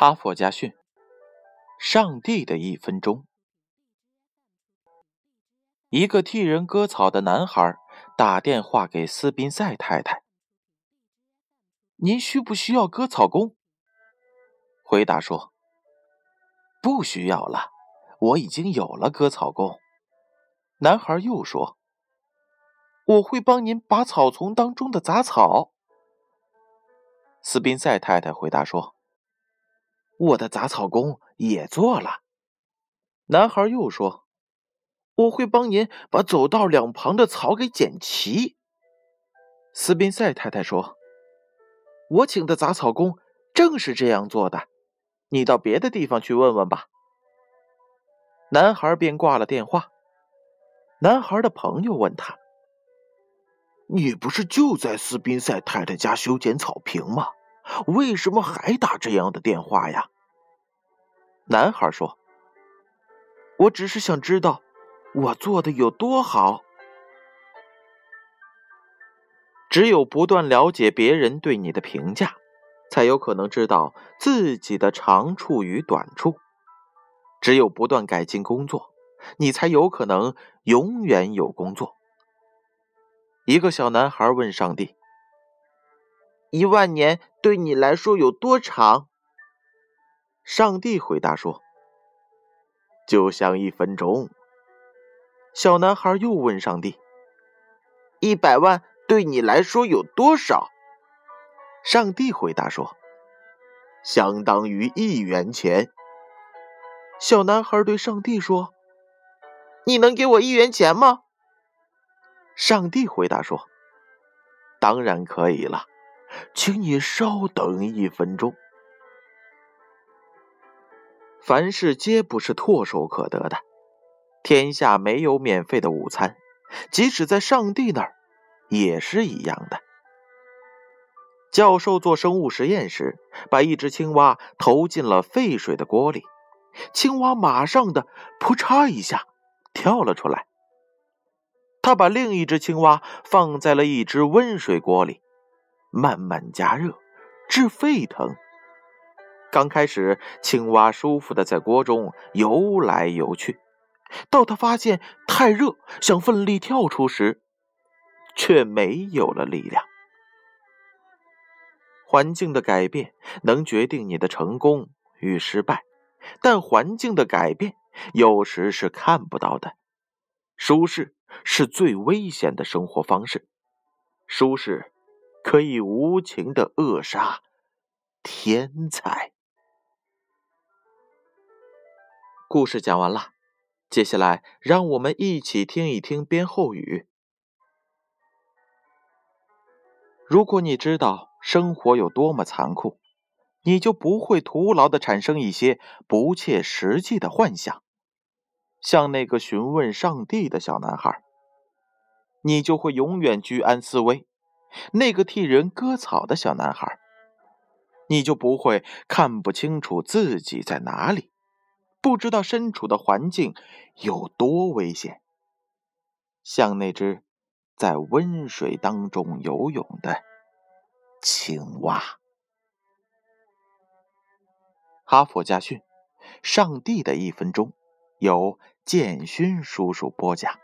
哈佛家训：上帝的一分钟。一个替人割草的男孩打电话给斯宾塞太太：“您需不需要割草工？”回答说：“不需要了，我已经有了割草工。”男孩又说：“我会帮您拔草丛当中的杂草。”斯宾塞太太回答说。我的杂草工也做了。男孩又说：“我会帮您把走道两旁的草给剪齐。”斯宾塞太太说：“我请的杂草工正是这样做的。你到别的地方去问问吧。”男孩便挂了电话。男孩的朋友问他：“你不是就在斯宾塞太太家修剪草坪吗？”为什么还打这样的电话呀？男孩说：“我只是想知道我做的有多好。只有不断了解别人对你的评价，才有可能知道自己的长处与短处。只有不断改进工作，你才有可能永远有工作。”一个小男孩问上帝。一万年对你来说有多长？上帝回答说：“就像一分钟。”小男孩又问上帝：“一百万对你来说有多少？”上帝回答说：“相当于一元钱。”小男孩对上帝说：“你能给我一元钱吗？”上帝回答说：“当然可以了。”请你稍等一分钟。凡事皆不是唾手可得的，天下没有免费的午餐，即使在上帝那儿，也是一样的。教授做生物实验时，把一只青蛙投进了沸水的锅里，青蛙马上的扑嚓一下跳了出来。他把另一只青蛙放在了一只温水锅里。慢慢加热，至沸腾。刚开始，青蛙舒服的在锅中游来游去，到他发现太热，想奋力跳出时，却没有了力量。环境的改变能决定你的成功与失败，但环境的改变有时是看不到的。舒适是最危险的生活方式，舒适。可以无情的扼杀天才。故事讲完了，接下来让我们一起听一听编后语。如果你知道生活有多么残酷，你就不会徒劳的产生一些不切实际的幻想，像那个询问上帝的小男孩，你就会永远居安思危。那个替人割草的小男孩，你就不会看不清楚自己在哪里，不知道身处的环境有多危险，像那只在温水当中游泳的青蛙。哈佛家训：上帝的一分钟，由建勋叔叔播讲。